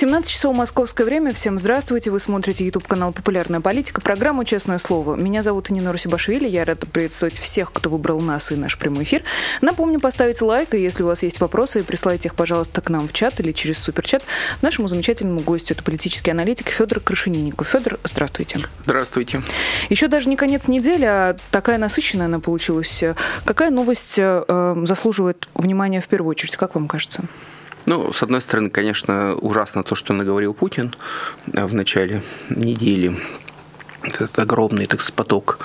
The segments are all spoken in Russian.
17 часов московское время. Всем здравствуйте. Вы смотрите YouTube канал «Популярная политика», программу «Честное слово». Меня зовут Нина Русибашвили. Я рада приветствовать всех, кто выбрал нас и наш прямой эфир. Напомню, поставить лайк, и если у вас есть вопросы, присылайте их, пожалуйста, к нам в чат или через суперчат нашему замечательному гостю. Это политический аналитик Федор Крашенинников. Федор, здравствуйте. Здравствуйте. Еще даже не конец недели, а такая насыщенная она получилась. Какая новость э, заслуживает внимания в первую очередь, как вам кажется? Ну, с одной стороны, конечно, ужасно то, что наговорил Путин э, в начале недели. Этот огромный так, поток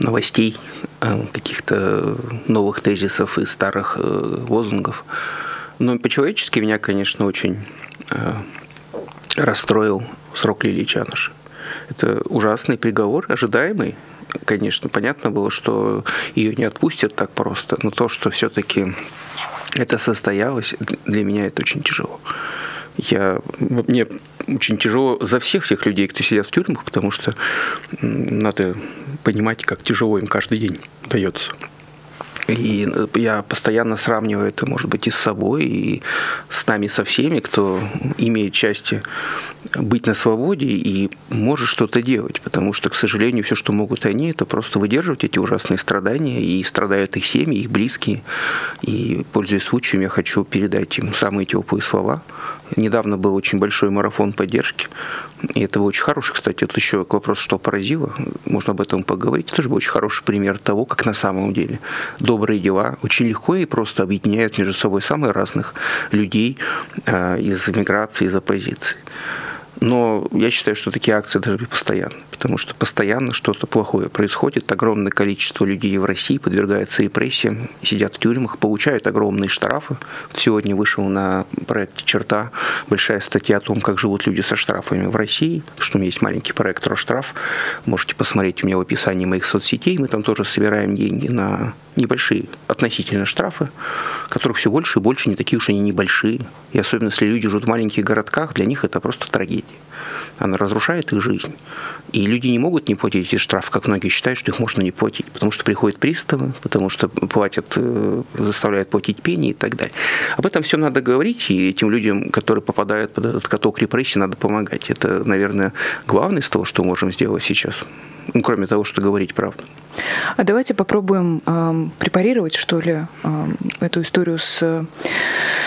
новостей, э, каких-то новых тезисов и старых э, лозунгов. Но по-человечески меня, конечно, очень расстроил срок Лилии Чаныш. Это ужасный приговор, ожидаемый, конечно, понятно было, что ее не отпустят так просто, но то, что все-таки это состоялось, для меня это очень тяжело. Я, мне очень тяжело за всех тех людей, кто сидят в тюрьмах, потому что надо понимать, как тяжело им каждый день дается. И я постоянно сравниваю это, может быть, и с собой, и с нами, со всеми, кто имеет счастье быть на свободе и может что-то делать. Потому что, к сожалению, все, что могут они, это просто выдерживать эти ужасные страдания. И страдают их семьи, их близкие. И, пользуясь случаем, я хочу передать им самые теплые слова. Недавно был очень большой марафон поддержки. И это был очень хороший, кстати, это еще к вопросу, что поразило. Можно об этом поговорить. Это тоже был очень хороший пример того, как на самом деле добрые дела очень легко и просто объединяют между собой самых разных людей э, из миграции, из оппозиции. Но я считаю, что такие акции должны быть постоянно, потому что постоянно что-то плохое происходит. Огромное количество людей в России подвергается репрессиям, сидят в тюрьмах, получают огромные штрафы. Сегодня вышел на проекте «Черта» большая статья о том, как живут люди со штрафами в России, что у меня есть маленький проект «Росштраф». Можете посмотреть у меня в описании моих соцсетей. Мы там тоже собираем деньги на небольшие относительно штрафы, которых все больше и больше, не такие уж они небольшие. И особенно если люди живут в маленьких городках, для них это просто трагедия. Она разрушает их жизнь. И люди не могут не платить эти штрафы, как многие считают, что их можно не платить, потому что приходят приставы, потому что платят, э, заставляют платить пени и так далее. Об этом все надо говорить, и этим людям, которые попадают под этот каток репрессий, надо помогать. Это, наверное, главное из того, что можем сделать сейчас, ну, кроме того, что говорить правду. А давайте попробуем э, препарировать, что ли, э, эту историю с,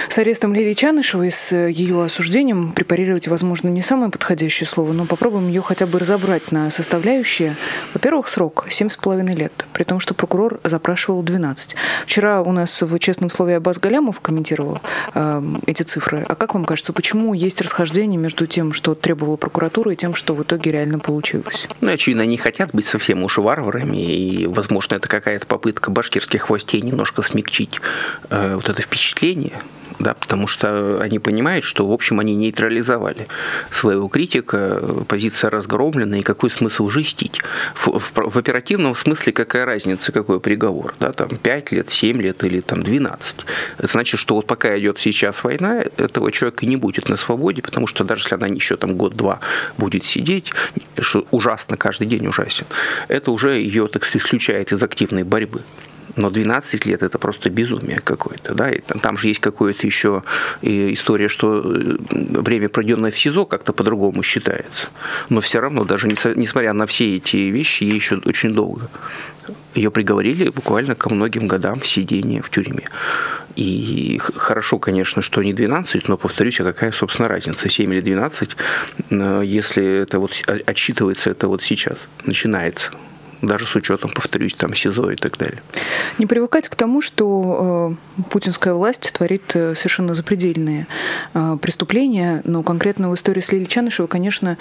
с арестом Лилии Чанышевой, с ее осуждением. Препарировать, возможно, не самое подходящее слово, но попробуем ее хотя бы разобрать на составляющие. Во-первых, срок 7,5 лет, при том, что прокурор запрашивал 12. Вчера у нас в «Честном слове» Аббас Галямов комментировал э, эти цифры. А как вам кажется, почему есть расхождение между тем, что требовала прокуратура, и тем, что в итоге реально получилось? Ну, очевидно, они хотят быть совсем уж варварами и, возможно, это какая-то попытка башкирских властей немножко смягчить э, вот это впечатление, да, потому что они понимают, что, в общем, они нейтрализовали своего критика, позиция разгромлена, и какой смысл жестить? В, в, в оперативном смысле какая разница, какой приговор? Да, там 5 лет, 7 лет или там 12. Это значит, что вот пока идет сейчас война, этого человека не будет на свободе, потому что даже если она еще там год-два будет сидеть, что ужасно, каждый день ужасен, это уже ее, так исключает из активной борьбы. Но 12 лет это просто безумие какое-то. Да? И там же есть какое-то еще история, что э, время, проведенное в СИЗО, как-то по-другому считается. Но все равно, даже несмотря на все эти вещи, ей еще очень долго. Ее приговорили буквально ко многим годам сидения в тюрьме. И хорошо, конечно, что не 12, но, повторюсь, а какая, собственно, разница, 7 или 12, э, если это вот отсчитывается это вот сейчас, начинается даже с учетом, повторюсь, там СИЗО и так далее. Не привыкать к тому, что э, путинская власть творит э, совершенно запредельные э, преступления, но конкретно в истории с Лилией Чанышевой, конечно,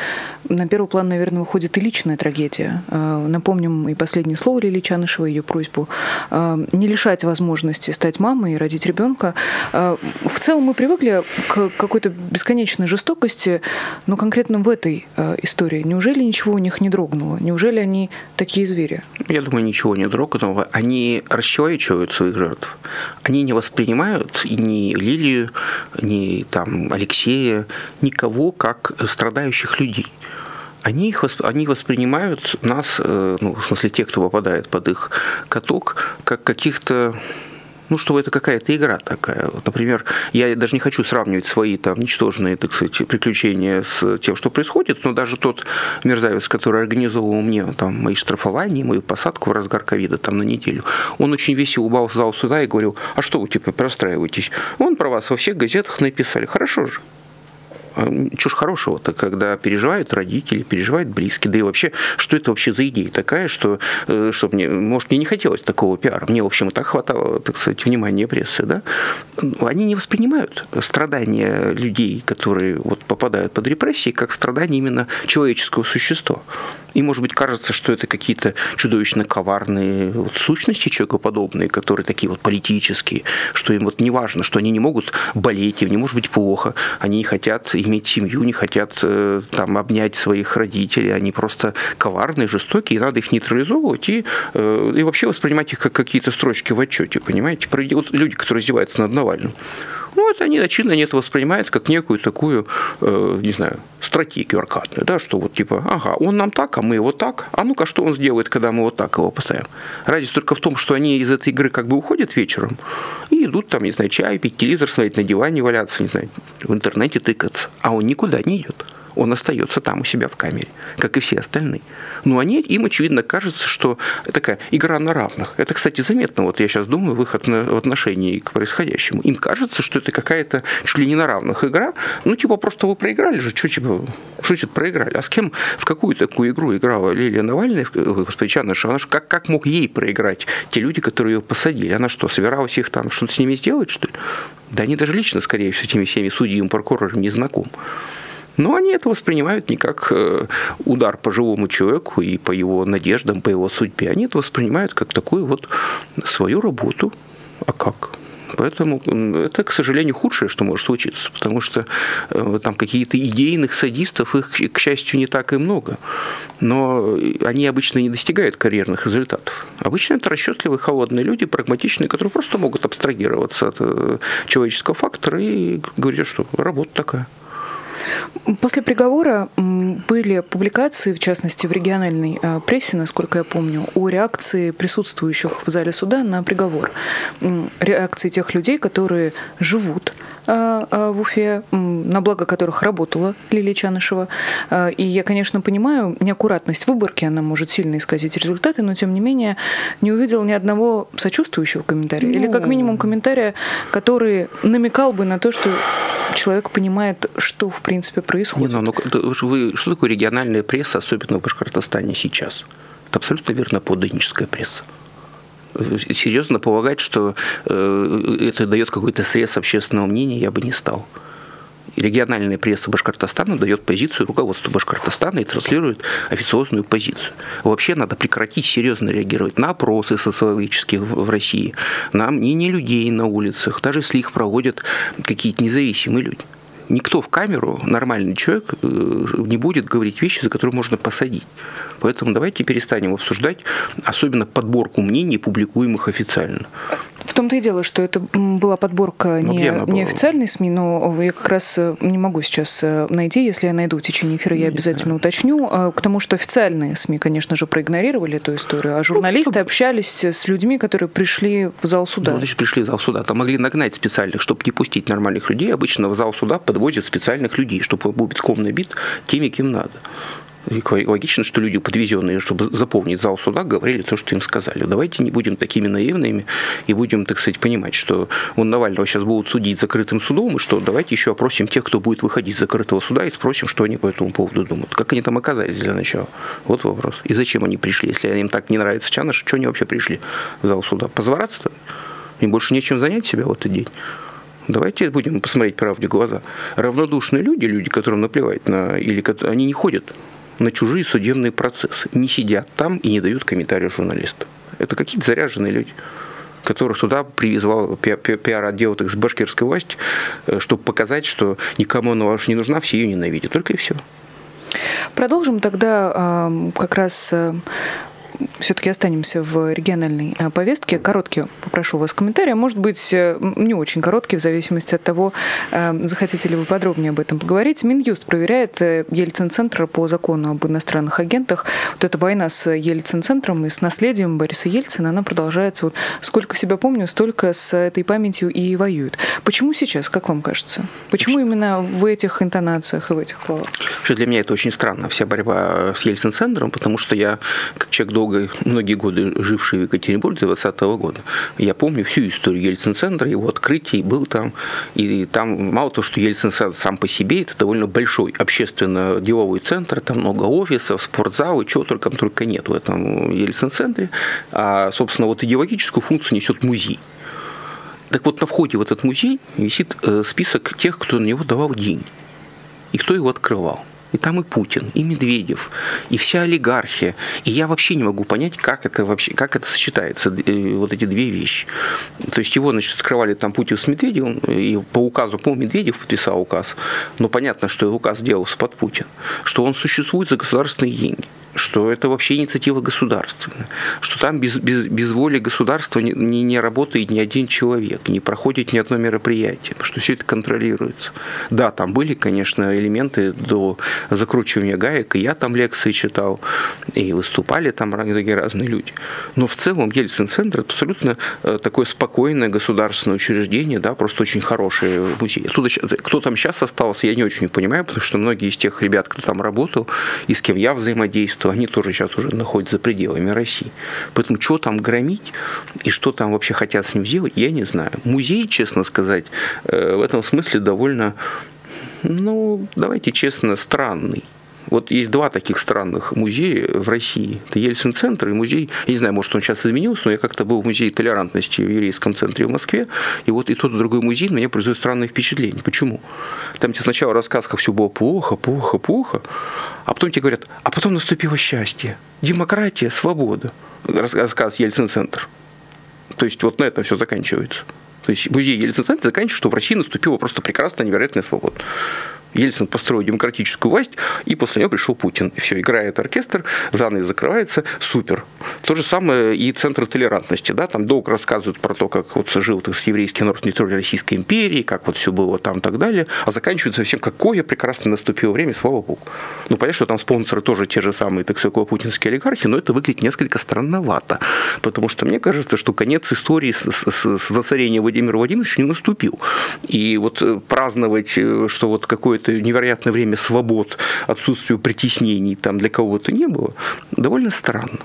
на первый план, наверное, выходит и личная трагедия. Э, напомним и последнее слово Лилии Чанышевой, ее просьбу э, не лишать возможности стать мамой и родить ребенка. Э, в целом мы привыкли к какой-то бесконечной жестокости, но конкретно в этой э, истории неужели ничего у них не дрогнуло? Неужели они такие звери? Я думаю, ничего не дрогнуло. Они расчеловечивают своих жертв. Они не воспринимают ни Лилию, ни там Алексея, никого как страдающих людей. они, их, они воспринимают нас, э, ну, в смысле, те, кто попадает под их каток, как каких-то ну, что это какая-то игра такая. Вот, например, я даже не хочу сравнивать свои там ничтожные, так сказать, приключения с тем, что происходит, но даже тот мерзавец, который организовывал мне там мои штрафования, мою посадку в разгар ковида там на неделю, он очень весело улыбался зал сюда и говорил, а что вы, типа, простраиваетесь? Он про вас во всех газетах написали. Хорошо же. А, чушь хорошего-то, когда переживают родители, переживают близкие, да и вообще, что это вообще за идея такая, что, э, что мне, может, мне не хотелось такого пиара, мне, в общем, и так хватало, так сказать, внимания прессы, да, они не воспринимают страдания людей, которые вот попадают под репрессии, как страдания именно человеческого существа. И, может быть, кажется, что это какие-то чудовищно коварные вот, сущности человекоподобные, которые такие вот политические, что им вот не важно, что они не могут болеть, им не может быть плохо, они не хотят иметь семью, не хотят э, там обнять своих родителей, они просто коварные, жестокие, и надо их нейтрализовывать и, э, и вообще воспринимать их как какие-то строчки в отчете, понимаете? Вот люди, которые издеваются над Навальным. Ну, это они, они это воспринимают как некую такую, э, не знаю, стратегию аркадную, да, что вот типа, ага, он нам так, а мы его так, а ну-ка, что он сделает, когда мы вот так его поставим? Разница только в том, что они из этой игры как бы уходят вечером и идут там, не знаю, чай пить, телевизор смотреть, на диване валяться, не знаю, в интернете тыкаться, а он никуда не идет он остается там у себя в камере, как и все остальные. Но они, им, очевидно, кажется, что такая игра на равных. Это, кстати, заметно. Вот я сейчас думаю в их в отношении к происходящему. Им кажется, что это какая-то чуть ли не на равных игра. Ну, типа, просто вы проиграли же. Что, типа, что значит проиграли? А с кем, в какую такую игру играла Лилия Навальная, господи, Чаныш, она же как, как мог ей проиграть те люди, которые ее посадили? Она что, собиралась их там что-то с ними сделать, что ли? Да они даже лично, скорее всего, с этими всеми судьями, прокурорами не знакомы. Но они это воспринимают не как э, удар по живому человеку и по его надеждам, по его судьбе. Они это воспринимают как такую вот свою работу. А как? Поэтому это, к сожалению, худшее, что может случиться, потому что э, там какие-то идейных садистов, их, к счастью, не так и много. Но они обычно не достигают карьерных результатов. Обычно это расчетливые, холодные люди, прагматичные, которые просто могут абстрагироваться от э, человеческого фактора и говорят, что работа такая. После приговора были публикации, в частности в региональной э, прессе, насколько я помню, о реакции присутствующих в зале суда на приговор. Реакции тех людей, которые живут в Уфе, на благо которых работала Лилия Чанышева. И я, конечно, понимаю неаккуратность выборки, она может сильно исказить результаты, но, тем не менее, не увидела ни одного сочувствующего комментария. Ну... Или, как минимум, комментария, который намекал бы на то, что человек понимает, что, в принципе, происходит. Не, ну, ну, вы, что такое региональная пресса, особенно в Башкортостане сейчас? Это абсолютно верно подданническая пресса серьезно полагать, что э, это дает какой-то срез общественного мнения, я бы не стал региональная пресса Башкортостана дает позицию руководству Башкортостана и транслирует официозную позицию. Вообще надо прекратить серьезно реагировать на опросы социологические в России, на мнение людей на улицах, даже если их проводят какие-то независимые люди никто в камеру, нормальный человек, э, не будет говорить вещи, за которые можно посадить. Поэтому давайте перестанем обсуждать, особенно подборку мнений, публикуемых официально. В том-то и дело, что это была подборка ну, не, не официальной СМИ, но я как раз э, не могу сейчас э, найти. Если я найду в течение эфира, я обязательно уточню. А, к тому, что официальные СМИ, конечно же, проигнорировали эту историю, а журналисты ну, общались с людьми, которые пришли в зал суда. Ну, значит, пришли в зал суда. Там могли нагнать специальных, чтобы не пустить нормальных людей. Обычно в зал суда подводят специальных людей, чтобы был битком набит теми, кем надо. Логично, что люди, подвезенные, чтобы заполнить зал суда, говорили то, что им сказали. Давайте не будем такими наивными и будем, так сказать, понимать, что он Навального сейчас будут судить закрытым судом, и что давайте еще опросим тех, кто будет выходить из закрытого суда, и спросим, что они по этому поводу думают. Как они там оказались для начала? Вот вопрос. И зачем они пришли? Если им так не нравится Чаныш, что они вообще пришли в зал суда? Позвораться-то? Им больше нечем занять себя в этот день. Давайте будем посмотреть правде в глаза. Равнодушные люди, люди, которым наплевать на... Или они не ходят на чужие судебные процессы, не сидят там и не дают комментариев журналистам. Это какие-то заряженные люди которых туда привязал пиар-отдел с башкирской власти, э, чтобы показать, что никому она ваша не нужна, все ее ненавидят. Только и все. Продолжим тогда как раз э, все-таки останемся в региональной э, повестке. Короткий попрошу вас комментарий. Может быть, э, не очень короткий, в зависимости от того, захотите ли вы подробнее об этом поговорить. Минюст проверяет Ельцин-центр по закону об иностранных агентах. Вот эта война с Ельцин-центром и с наследием Бориса Ельцина, она продолжается. Вот сколько себя помню, столько с этой памятью и воюют. Почему сейчас, как вам кажется? Почему именно в этих интонациях и в этих словах? Вообще для меня это очень странно, вся борьба с Ельцин-центром, потому что я, как человек долго, многие годы живший в Екатеринбурге 20 -го года, я помню всю историю Ельцин-центра, его открытий, был там, и там мало того, что Ельцин-центр сам по себе, это довольно большой общественно-деловой центр, там много офисов, спортзалы, чего только, только нет в этом Ельцин-центре, а, собственно, вот идеологическую функцию несет музей. Так вот, на входе в этот музей висит э, список тех, кто на него давал деньги и кто его открывал. И там и Путин, и Медведев, и вся олигархия. И я вообще не могу понять, как это вообще, как это сочетается, э, вот эти две вещи. То есть его, значит, открывали там Путин с Медведевым, и по указу, по Медведев подписал указ, но понятно, что указ делался под Путин, что он существует за государственные деньги что это вообще инициатива государственная, что там без, без, без воли государства не, не, не работает ни один человек, не проходит ни одно мероприятие, что все это контролируется. Да, там были, конечно, элементы до закручивания гаек, и я там лекции читал, и выступали там такие разные люди. Но в целом Ельцин-центр это абсолютно э, такое спокойное государственное учреждение, да, просто очень хороший музей. Оттуда, кто там сейчас остался, я не очень понимаю, потому что многие из тех ребят, кто там работал, и с кем я взаимодействовал, они тоже сейчас уже находятся за пределами России. Поэтому что там громить и что там вообще хотят с ним сделать, я не знаю. Музей, честно сказать, э, в этом смысле довольно, ну, давайте честно, странный. Вот есть два таких странных музея в России. Это Ельцин-центр и музей, я не знаю, может он сейчас изменился, но я как-то был в музее толерантности в еврейском центре в Москве, и вот и тот, и другой музей на меня производит странное впечатление. Почему? Там тебе сначала рассказ, как все было плохо, плохо, плохо, а потом тебе говорят, а потом наступило счастье, демократия, свобода. Рассказ Ельцин-центр. То есть вот на этом все заканчивается. То есть музей Ельцин-центр заканчивается, что в России наступила просто прекрасная, невероятная свобода. Ельцин построил демократическую власть, и после него пришел Путин. И все, играет оркестр, занавес закрывается, супер. То же самое и Центр толерантности. Да? Там долго рассказывают про то, как вот жил с еврейский народ на территории Российской империи, как вот все было там и так далее. А заканчивается всем, какое прекрасно наступило время, слава богу. Ну, понятно, что там спонсоры тоже те же самые, так сказать, путинские олигархи, но это выглядит несколько странновато. Потому что мне кажется, что конец истории с, с, с воцарением Владимира Владимировича не наступил. И вот праздновать, э, что вот какое какое-то невероятное время свобод, отсутствие притеснений там для кого-то не было, довольно странно.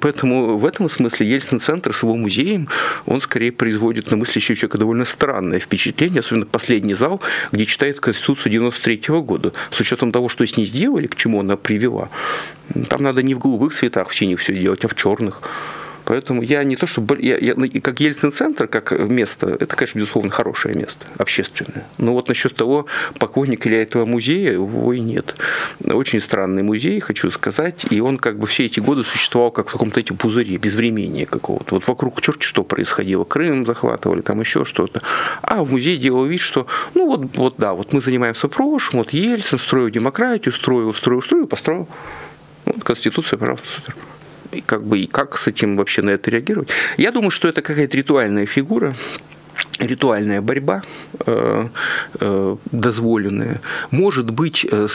Поэтому в этом смысле Ельцин-центр с его музеем, он скорее производит на мыслящего человека довольно странное впечатление, особенно последний зал, где читает Конституцию 93 -го года. С учетом того, что с ней сделали, к чему она привела, там надо не в голубых цветах в синих все делать, а в черных. Поэтому я не то, что... Я, я, ну, как Ельцин-центр, как место, это, конечно, безусловно, хорошее место, общественное. Но вот насчет того, поклонник или этого музея, его и нет. Очень странный музей, хочу сказать, и он как бы все эти годы существовал как в каком-то этим пузыре, безвременья какого-то. Вот вокруг черт что происходило. Крым захватывали, там еще что-то. А в музее делал вид, что, ну вот, вот да, вот мы занимаемся прошлым, вот Ельцин строил демократию, строил, строил, строил, построил. Вот Конституция, пожалуйста, супер и как бы и как с этим вообще на это реагировать. Я думаю, что это какая-то ритуальная фигура, ритуальная борьба э, э, дозволенная. Может быть, э,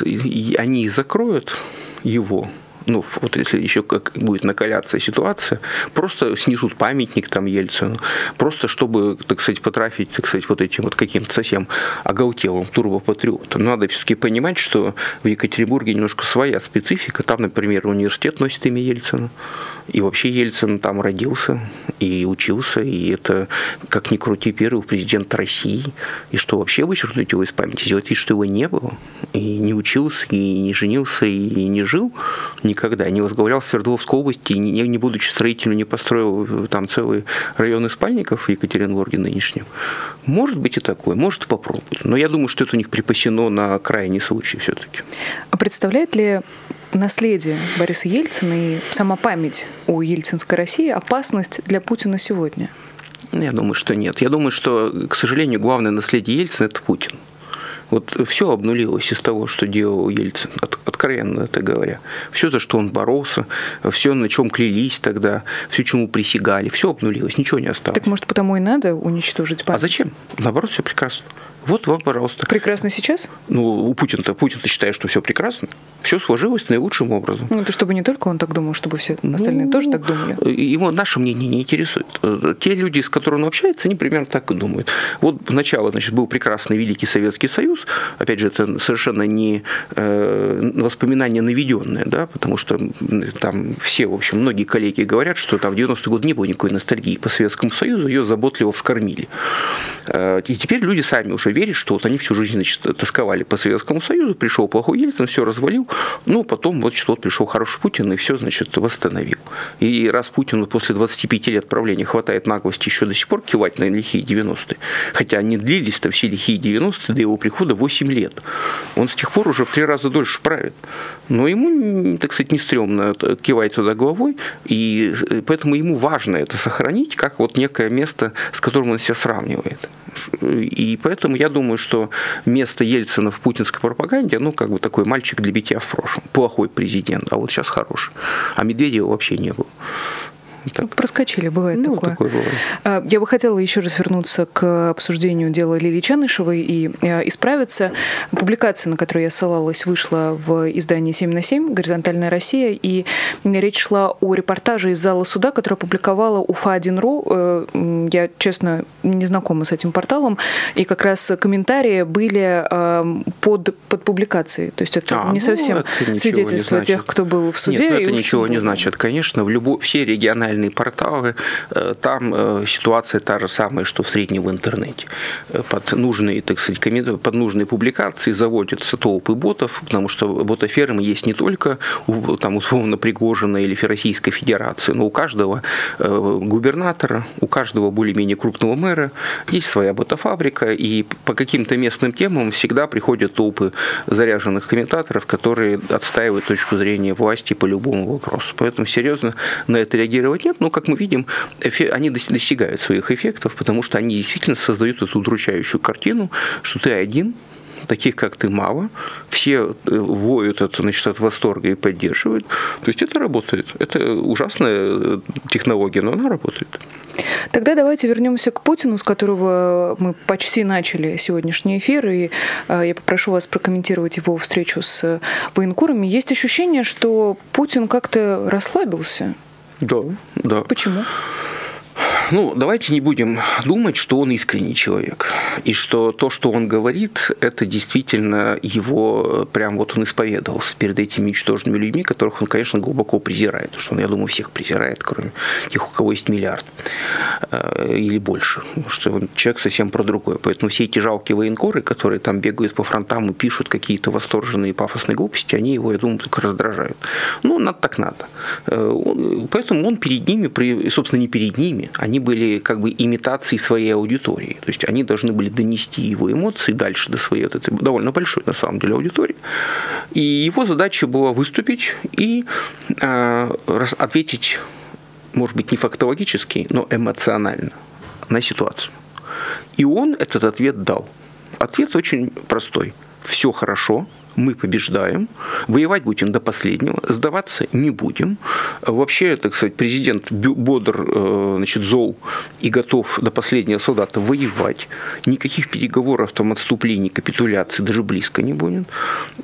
они закроют его, ну, вот если еще как будет накаляться ситуация, просто снесут памятник там Ельцину, просто чтобы, так сказать, потрафить, так сказать, вот этим вот каким-то совсем оголтелым турбопатриотом. Надо все-таки понимать, что в Екатеринбурге немножко своя специфика. Там, например, университет носит имя Ельцина. И вообще Ельцин там родился и учился, и это, как ни крути, первый президент России. И что вообще вычеркнуть его из памяти, сделать вид, что его не было, и не учился, и не женился, и не жил никогда, не возглавлял Свердловской области, и не, не будучи строителем, не построил там целый район спальников в Екатеринбурге нынешнем. Может быть и такое, может попробовать. Но я думаю, что это у них припасено на крайний случай все-таки. А представляет ли наследие Бориса Ельцина и сама память о ельцинской России опасность для Путина сегодня? Я думаю, что нет. Я думаю, что, к сожалению, главное наследие Ельцина – это Путин. Вот все обнулилось из того, что делал Ельцин, от, откровенно это говоря. Все, за что он боролся, все, на чем клялись тогда, все, чему присягали, все обнулилось, ничего не осталось. Так может, потому и надо уничтожить память? А зачем? Наоборот, все прекрасно. Вот вам, пожалуйста. Прекрасно сейчас? Ну, у Путина-то, Путин-то считает, что все прекрасно. Все сложилось наилучшим образом. Ну, это чтобы не только он так думал, чтобы все остальные ну, тоже так думали. Ему наше мнение не интересует. Те люди, с которыми он общается, они примерно так и думают. Вот сначала, значит, был прекрасный Великий Советский Союз. Опять же, это совершенно не э, воспоминание наведенное, да, потому что там все, в общем, многие коллеги говорят, что там в 90-е годы не было никакой ностальгии по Советскому Союзу, ее заботливо вскормили. Э, и теперь люди сами уже верить, что вот они всю жизнь значит, тосковали по Советскому Союзу, пришел плохой Ельцин, все развалил, ну, потом вот, что вот пришел хороший Путин и все, значит, восстановил. И раз Путину после 25 лет правления хватает наглости еще до сих пор кивать на лихие 90-е, хотя они длились-то все лихие 90-е до его прихода 8 лет, он с тех пор уже в три раза дольше правит. Но ему, так сказать, не стрёмно кивать туда головой, и поэтому ему важно это сохранить, как вот некое место, с которым он себя сравнивает. И поэтому я думаю, что место Ельцина в путинской пропаганде, ну, как бы такой мальчик для битья в прошлом. Плохой президент, а вот сейчас хороший. А Медведева вообще не было. Так. Проскочили, бывает ну, такое. такое бывает. А, я бы хотела еще раз вернуться к обсуждению дела Лилии Чанышевой и э, исправиться. Публикация, на которую я ссылалась, вышла в издании 7 на 7 «Горизонтальная Россия», и речь шла о репортаже из зала суда, который опубликовала УФА-1.ру. Э, я, честно, не знакома с этим порталом, и как раз комментарии были эм, под, под публикацией. То есть это а, не ну, совсем это свидетельство не тех, кто был в суде. Нет, ну, это ничего не значит. Конечно, в любой, все региональные региональные порталы, э, там э, ситуация та же самая, что в среднем в интернете. Э, под нужные, так сказать, под нужные публикации заводятся толпы ботов, потому что ботофермы есть не только у, там, условно, Пригожина или Российской Федерации, но у каждого губернатора, у каждого более-менее крупного мэра есть своя ботофабрика, и по каким-то местным темам всегда приходят толпы заряженных комментаторов, которые отстаивают точку зрения власти по любому вопросу. Поэтому серьезно на это реагировать нет, но, как мы видим, они достигают своих эффектов, потому что они действительно создают эту удручающую картину, что ты один, таких как ты мало, все э, воют это, значит, от восторга и поддерживают. То есть это работает. Это ужасная э, технология, но она работает. Тогда давайте вернемся к Путину, с которого мы почти начали сегодняшний эфир, и э, я попрошу вас прокомментировать его встречу с военкорами. Есть ощущение, что Путин как-то расслабился да, да. Почему? Ну, давайте не будем думать, что он искренний человек. И что то, что он говорит, это действительно его, прям вот он исповедовался перед этими ничтожными людьми, которых он, конечно, глубоко презирает. Потому что он, я думаю, всех презирает, кроме тех, у кого есть миллиард э, или больше. Потому что он человек совсем про другое. Поэтому все эти жалкие военкоры, которые там бегают по фронтам и пишут какие-то восторженные пафосные глупости, они его, я думаю, только раздражают. Ну, надо так надо. Э, поэтому он перед ними, собственно, не перед ними, они они были как бы имитацией своей аудитории. То есть они должны были донести его эмоции дальше до своей, вот этой довольно большой на самом деле аудитории. И его задача была выступить и э, ответить, может быть, не фактологически, но эмоционально на ситуацию. И он этот ответ дал. Ответ очень простой. Все хорошо, мы побеждаем, воевать будем до последнего, сдаваться не будем. Вообще, так сказать, президент бодр, э, значит, зол и готов до последнего солдата воевать. Никаких переговоров, там, отступлений, капитуляции даже близко не будет.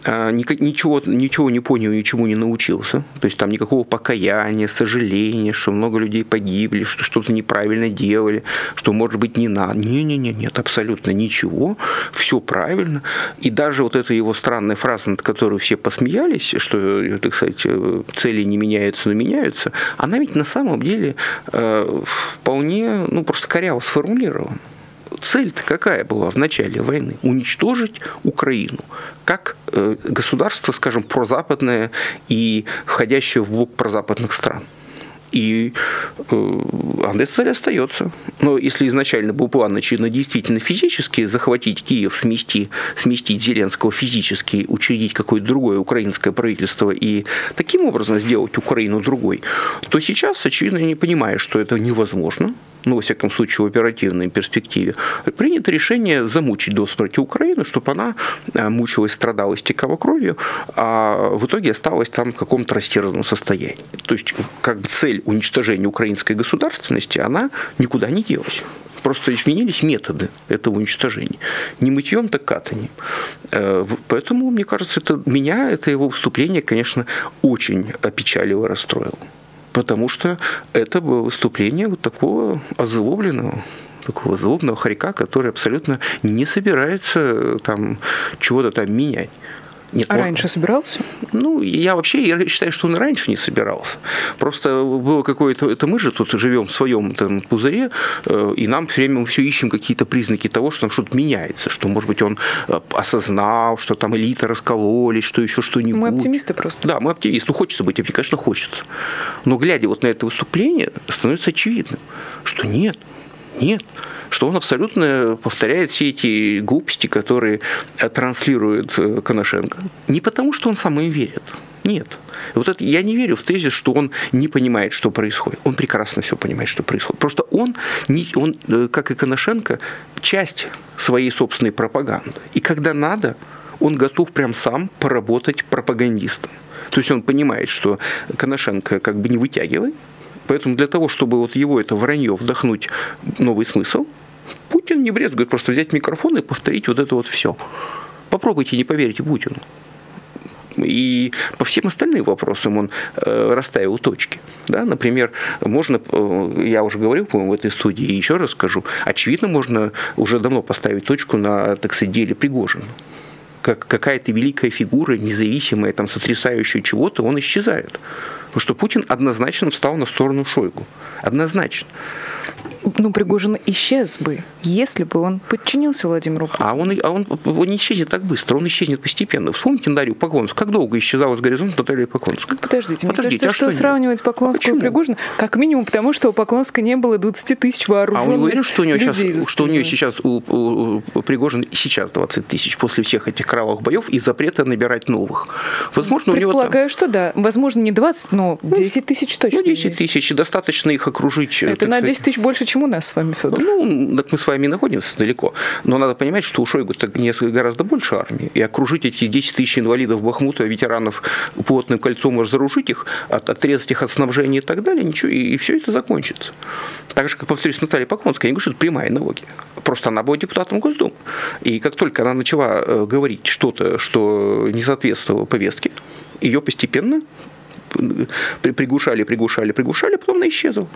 А, ничего, ничего не понял, ничему не научился. То есть там никакого покаяния, сожаления, что много людей погибли, что что-то неправильно делали, что, может быть, не надо. Не-не-не, нет, абсолютно ничего. Все правильно. И даже вот это его странное фраза, над которой все посмеялись, что, так сказать, цели не меняются, но меняются, она ведь на самом деле э, вполне, ну, просто коряво сформулирована цель-то какая была в начале войны? Уничтожить Украину как э, государство, скажем, прозападное и входящее в блок прозападных стран. И э, эта цель остается. Но если изначально был план, очевидно, действительно физически захватить Киев, смести, сместить Зеленского физически, учредить какое-то другое украинское правительство и таким образом сделать Украину другой, то сейчас, очевидно, не понимая, что это невозможно, ну, во всяком случае, в оперативной перспективе, принято решение замучить до смерти Украину, чтобы она э, мучилась, страдала, истекала кровью, а в итоге осталась там в каком-то растерзанном состоянии. То есть, как бы цель уничтожения украинской государственности, она никуда не делась. Просто изменились методы этого уничтожения. Не мытьем, так катанием. Э, поэтому, мне кажется, это, меня это его выступление, конечно, очень опечалило расстроило потому что это было выступление вот такого озлобленного такого злобного хорька, который абсолютно не собирается э, там чего-то там менять. Нет, а он... раньше собирался? Ну, я вообще я считаю, что он раньше не собирался. Просто было какое-то... Это мы же тут живем в своем там, пузыре, э, и нам все время мы все ищем какие-то признаки того, что там что-то меняется, что, может быть, он э, осознал, что там элита раскололись, что еще что-нибудь. Мы оптимисты просто. Да, мы оптимисты. Ну, хочется быть, мне, конечно, хочется. Но глядя вот на это выступление, становится очевидным, что нет, нет что он абсолютно повторяет все эти глупости, которые транслирует э, Коношенко. Не потому, что он сам им верит. Нет. Вот это, я не верю в тезис, что он не понимает, что происходит. Он прекрасно все понимает, что происходит. Просто он, не, он э, как и Коношенко, часть своей собственной пропаганды. И когда надо, он готов прям сам поработать пропагандистом. То есть он понимает, что Коношенко как бы не вытягивает, Поэтому для того, чтобы вот его это вранье вдохнуть новый смысл, Путин не брезгует просто взять микрофон и повторить вот это вот все. Попробуйте не поверить Путину. И по всем остальным вопросам он э, расставил точки. Да? Например, можно, э, я уже говорил, по-моему, в этой студии, еще раз скажу, очевидно, можно уже давно поставить точку на, так сказать, деле Пригожина. Как какая-то великая фигура, независимая, там, сотрясающая чего-то, он исчезает. Что Путин однозначно встал на сторону Шойгу. Однозначно ну, Пригожин исчез бы, если бы он подчинился Владимиру Путину. А он, а он, он не исчезнет так быстро, он исчезнет постепенно. Вспомните Дарью Поклонскую. Как долго исчезала с горизонта Наталья Поклонская? Подождите, мне кажется, а что, что сравнивать Поклонскую и Пригожина, как минимум потому, что у Поклонской не было 20 тысяч вооруженных А он уверен, что у него сейчас, что у нее сейчас, у, у, у Пригожина сейчас 20 тысяч после всех этих кровавых боев и запрета набирать новых? Возможно, у него Предполагаю, что да. Возможно, не 20, но 10 ну, тысяч точно Ну, 10 тысяч, и достаточно их окружить. Это на 10 тысяч больше, чем у нас с вами, Федор. Ну, так мы с вами находимся далеко. Но надо понимать, что у Шойгу так гораздо больше армии. И окружить эти 10 тысяч инвалидов Бахмута, ветеранов плотным кольцом, разоружить их, от, отрезать их от снабжения и так далее, ничего, и, и все это закончится. Так же, как, повторюсь, Наталья Поклонская, я не говорю, что это прямая аналогия. Просто она была депутатом Госдумы. И как только она начала э, говорить что-то, что не соответствовало повестке, ее постепенно приглушали, приглушали, приглушали, потом она исчезла.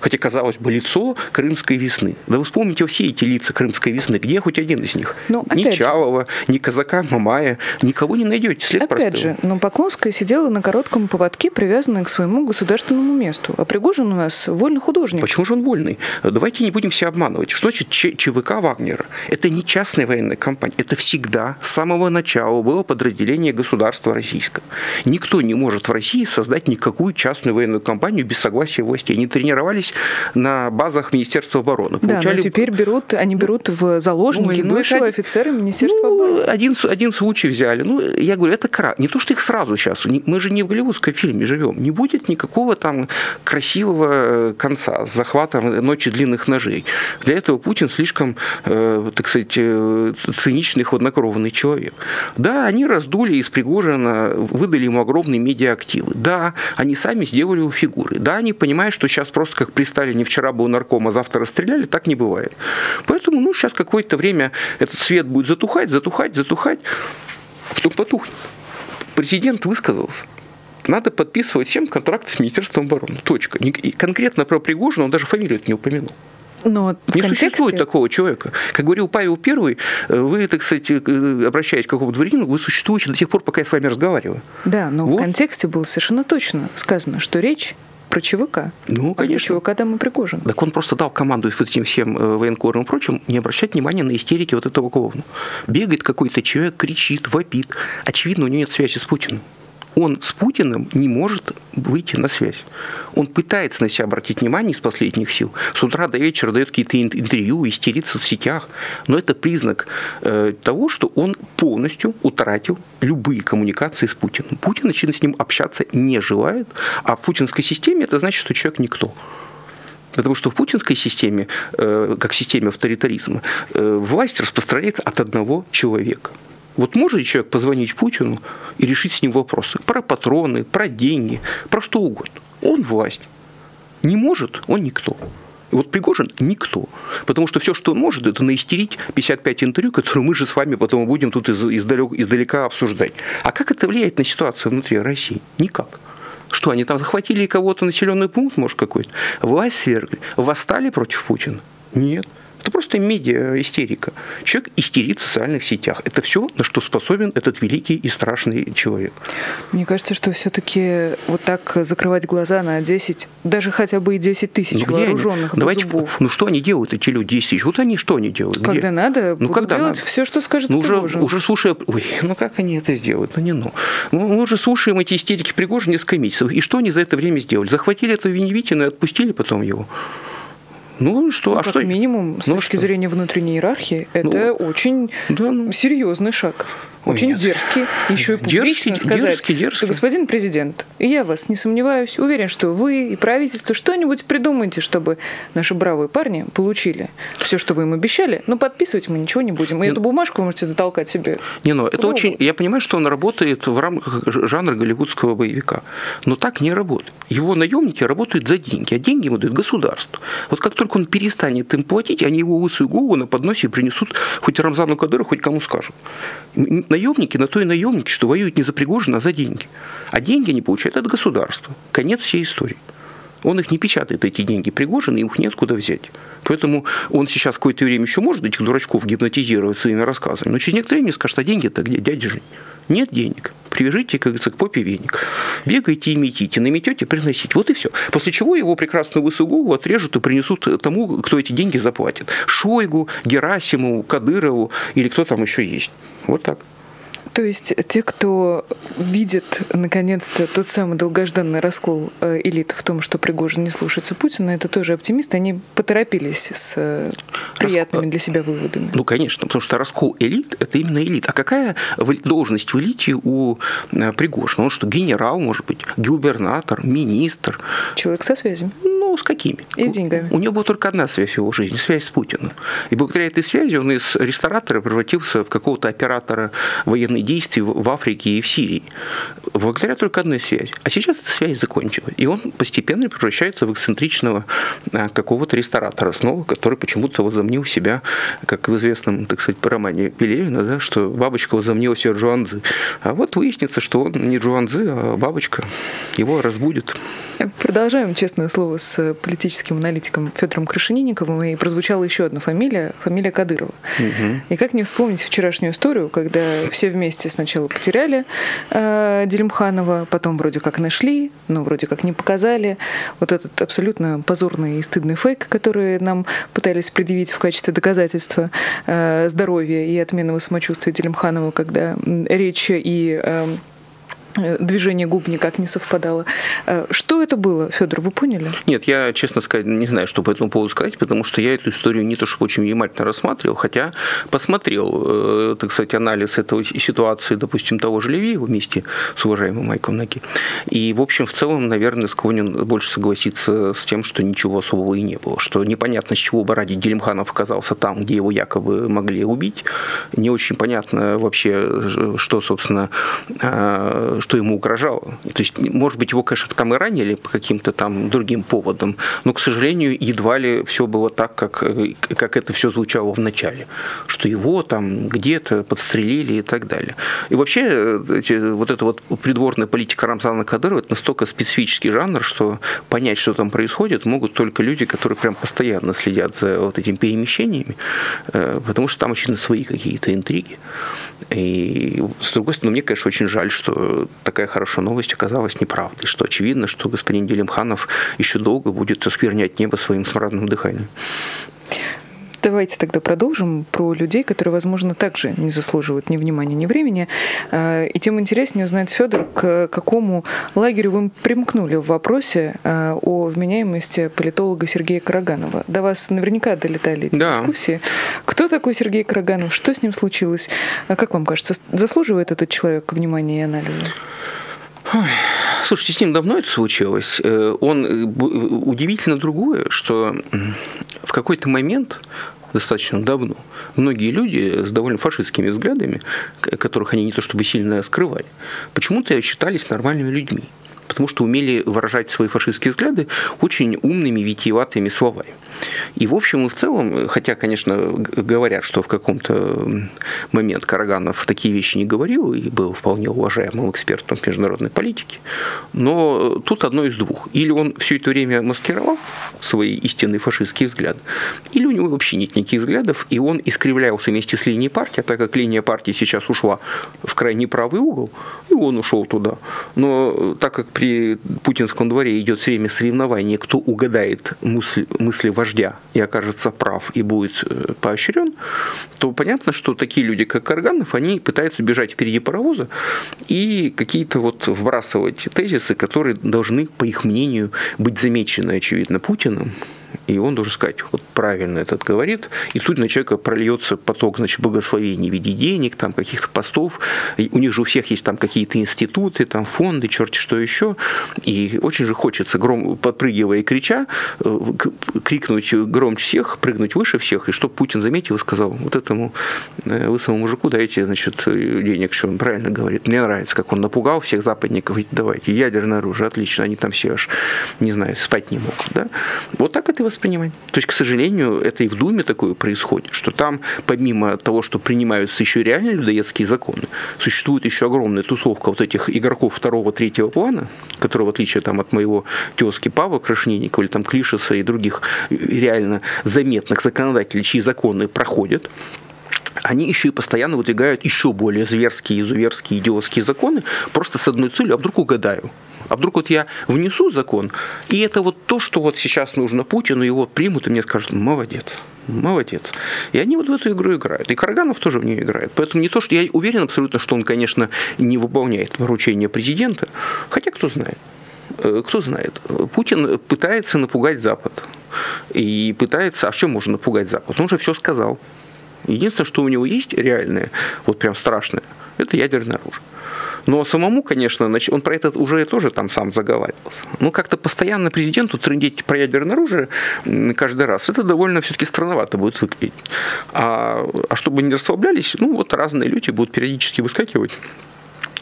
Хотя, казалось бы, лицо крымской весны. Да вы вспомните все эти лица крымской весны. Где хоть один из них? Ну, ни Чалова, же. ни Казака, Мамая. Никого не найдете. След опять простыл. же, но Поклонская сидела на коротком поводке, привязанная к своему государственному месту. А Пригожин у нас вольный художник. Почему же он вольный? Давайте не будем себя обманывать. Что значит ЧВК Вагнера? Это не частная военная компания. Это всегда с самого начала было подразделение государства российского. Никто не может в России создать никакую частную военную компанию без согласия властей. Они тренировались на базах Министерства обороны. Получали... Да, но теперь берут, они берут в заложники ну, бывшего это... офицера Министерства ну, обороны. Один, один случай взяли. Ну, я говорю, это кра... не то, что их сразу сейчас. Мы же не в голливудском фильме живем. Не будет никакого там красивого конца с захватом ночи длинных ножей. Для этого Путин слишком, э, так сказать, э, циничный, хладнокровный человек. Да, они раздули из Пригожина, выдали ему огромные медиаактивы. Да, они сами сделали у фигуры. Да, они понимают, что сейчас просто как при Сталине вчера был нарком, а завтра расстреляли, так не бывает. Поэтому, ну, сейчас какое-то время этот свет будет затухать, затухать, затухать, а потом потухнет. Президент высказался надо подписывать всем контракты с Министерством обороны. Точка. Конкретно про Пригожина он даже фамилию не упомянул. Но не контексте... существует такого человека. Как говорил Павел Первый, э, вы, так сказать, э, обращаясь к какому-то дворянину, вы существуете до тех пор, пока я с вами разговариваю. Да, но вот. в контексте было совершенно точно сказано, что речь про ЧВК. Ну, конечно. А ЧВК там и Пригожин. Так он просто дал команду вот этим всем э, военкорам и прочим не обращать внимания на истерики вот этого клоуна. Бегает какой-то человек, кричит, вопит. Очевидно, у него нет связи с Путиным Он с Путиным не может выйти на связь. Он пытается на себя обратить внимание из последних сил. С утра до вечера дает какие-то интервью, истерит в соцсетях. Но это признак э, того, что он полностью утратил любые коммуникации с Путиным. Путин начинает с ним общаться не желает, а в путинской системе это значит, что человек никто. Потому что в путинской системе, э, как системе авторитаризма, э, власть распространяется от одного человека. Вот может человек позвонить Путину и решить с ним вопросы про патроны, про деньги, про что угодно. Он власть. Не может, он никто. Вот Пригожин – никто. Потому что все, что он может, это наистерить 55 интервью, которые мы же с вами потом будем тут из, издалек, издалека обсуждать. А как это влияет на ситуацию внутри России? Никак. Что, они там захватили кого-то населенный пункт, может, какой-то? Власть свергли. Восстали против Путина? Нет. Это просто медиа-истерика. Человек истерит в социальных сетях. Это все, на что способен этот великий и страшный человек. Мне кажется, что все-таки вот так закрывать глаза на 10, даже хотя бы и 10 тысяч ну, вооруженных они? Давайте, зубов. Ну что они делают, эти люди, 10 тысяч? Вот они что они делают? Когда где? надо, ну, когда делать надо? все, что скажет ну, уже, уже слушая... Ой, ну как они это сделают? Ну не ну. Мы уже слушаем эти истерики Пригожина несколько месяцев. И что они за это время сделали? Захватили этого Веневитина и отпустили потом его. Ну что, ну, а как что? минимум, с ну, точки что? зрения внутренней иерархии, ну, это очень да, ну. серьезный шаг. Очень Нет. дерзкий. Еще и публично дерзкий, сказать, дерзкий, дерзкий. что господин президент, и я вас не сомневаюсь, уверен, что вы и правительство что-нибудь придумаете, чтобы наши бравые парни получили все, что вы им обещали, но подписывать мы ничего не будем. И не, эту бумажку вы можете затолкать себе. Не, ну это очень... Я понимаю, что он работает в рамках жанра голливудского боевика, но так не работает. Его наемники работают за деньги, а деньги ему дают государство. Вот как только он перестанет им платить, они его лысую голову на подносе принесут хоть Рамзану Кадыру, хоть кому скажут наемники на то и наемники, что воюют не за Пригожина, а за деньги. А деньги они получают от государства. Конец всей истории. Он их не печатает, эти деньги Пригожин, и их нет куда взять. Поэтому он сейчас какое-то время еще может этих дурачков гипнотизировать своими рассказами, но через некоторое время скажет, а деньги-то где, дядя Жень? Нет денег. Привяжите, как говорится, к попе веник. Бегайте и метите, наметете, приносите. Вот и все. После чего его прекрасную лысую голову отрежут и принесут тому, кто эти деньги заплатит. Шойгу, Герасимову, Кадырову или кто там еще есть. Вот так. То есть те, кто видит наконец-то тот самый долгожданный раскол э, элит в том, что Пригожин не слушается Путина, это тоже оптимисты, они поторопились с э, приятными для себя выводами. Ну, конечно, потому что раскол элит – это именно элит. А какая должность в элите у э, Пригожина? Он что, генерал, может быть, губернатор, министр? Человек со связями. Ну, с какими? И с деньгами. У него была только одна связь в его жизни – связь с Путиным. И благодаря этой связи он из ресторатора превратился в какого-то оператора военной действий в Африке и в Сирии. Благодаря только одной связи. А сейчас эта связь закончилась. И он постепенно превращается в эксцентричного а, какого-то ресторатора снова, который почему-то возомнил себя, как в известном, так сказать, по романе Пелевина, да, что бабочка возомнила себя Джуанзы. А вот выяснится, что он не Джуанзы, а бабочка. Его разбудит. Продолжаем, честное слово, с политическим аналитиком Федором Крашенинниковым, и прозвучала еще одна фамилия, фамилия Кадырова. Угу. И как не вспомнить вчерашнюю историю, когда все вместе сначала потеряли э, Делимханова, потом вроде как нашли, но вроде как не показали. Вот этот абсолютно позорный и стыдный фейк, который нам пытались предъявить в качестве доказательства э, здоровья и отменного самочувствия Делимханова, когда речь и э, Э, движение губ никак не совпадало. Э, что это было, Федор, вы поняли? Нет, я, честно сказать, не знаю, что по этому поводу сказать, потому что я эту историю не то чтобы очень внимательно рассматривал, хотя посмотрел, э, так сказать, анализ этой ситуации, допустим, того же Левиева вместе с уважаемым Майком Наки. И, в общем, в целом, наверное, склонен больше согласиться с тем, что ничего особого и не было, что непонятно, с чего бы ради Делимханов оказался там, где его якобы могли убить. Не очень понятно вообще, что, собственно, что ему угрожало. То есть, может быть, его, конечно, там и ранили по каким-то там другим поводам, но, к сожалению, едва ли все было так, как, как это все звучало в начале, что его там где-то подстрелили и так далее. И вообще, эти, вот эта вот придворная политика Рамзана Кадырова, это настолько специфический жанр, что понять, что там происходит, могут только люди, которые прям постоянно следят за вот этими перемещениями, э, потому что там, очевидно, свои какие-то интриги. И с другой стороны, мне, конечно, очень жаль, что такая хорошая новость оказалась неправдой, что очевидно, что господин Делимханов еще долго будет осквернять небо своим смрадным дыханием. Давайте тогда продолжим про людей, которые, возможно, также не заслуживают ни внимания, ни времени. А, и тем интереснее узнать, Федор, к какому лагерю вы примкнули в вопросе а, о вменяемости политолога Сергея Караганова. До вас наверняка долетали эти да. дискуссии. Кто такой Сергей Караганов? Что с ним случилось? А как вам кажется, заслуживает этот человек внимания и анализа? Слушайте, с ним давно это случилось. Э, он э, удивительно другое, что в какой-то момент достаточно давно, многие люди с довольно фашистскими взглядами, которых они не то чтобы сильно скрывали, почему-то считались нормальными людьми потому что умели выражать свои фашистские взгляды очень умными, витиеватыми словами. И в общем и в целом, хотя, конечно, говорят, что в каком-то момент Караганов такие вещи не говорил и был вполне уважаемым экспертом в международной политике, но тут одно из двух. Или он все это время маскировал свои истинные фашистские взгляды, или у него вообще нет никаких взглядов, и он искривлялся вместе с линией партии, а так как линия партии сейчас ушла в крайне правый угол, и он ушел туда. Но так как при путинском дворе идет все время соревнование, кто угадает мысли, мысли вождя и окажется прав и будет э, поощрен, то понятно, что такие люди, как Карганов, они пытаются бежать впереди паровоза и какие-то вот вбрасывать тезисы, которые должны, по их мнению, быть замечены, очевидно, Путиным и он должен сказать, вот правильно этот говорит, и тут на человека прольется поток, значит, благословений в виде денег, там, каких-то постов, и у них же у всех есть там какие-то институты, там, фонды, черти что еще, и очень же хочется, гром, подпрыгивая и крича, э, крикнуть громче всех, прыгнуть выше всех, и чтобы Путин заметил и сказал, вот этому э, лысому мужику дайте, значит, денег, что он правильно говорит, мне нравится, как он напугал всех западников, давайте, ядерное оружие, отлично, они там все аж, не знаю, спать не могут, да, вот так это воспринимать. То есть, к сожалению, это и в Думе такое происходит, что там, помимо того, что принимаются еще реальные людоедские законы, существует еще огромная тусовка вот этих игроков второго, третьего плана, которые, в отличие там, от моего тезки Павла Крашненникова или там Клишеса и других реально заметных законодателей, чьи законы проходят, они еще и постоянно выдвигают еще более зверские, изуверские, идиотские законы, просто с одной целью, а вдруг угадаю. А вдруг вот я внесу закон, и это вот то, что вот сейчас нужно Путину, его примут и мне скажут, молодец, молодец. И они вот в эту игру играют. И Карганов тоже в нее играет. Поэтому не то, что я уверен абсолютно, что он, конечно, не выполняет поручение президента, хотя кто знает. Э, кто знает. Путин пытается напугать Запад. И пытается... А что можно напугать Запад? Он уже все сказал. Единственное, что у него есть реальное, вот прям страшное, это ядерное оружие. Но самому, конечно, он про это уже тоже там сам заговаривался. Ну, как-то постоянно президенту трындеть про ядерное оружие каждый раз, это довольно все-таки странновато будет выглядеть. А, а чтобы не расслаблялись, ну, вот разные люди будут периодически выскакивать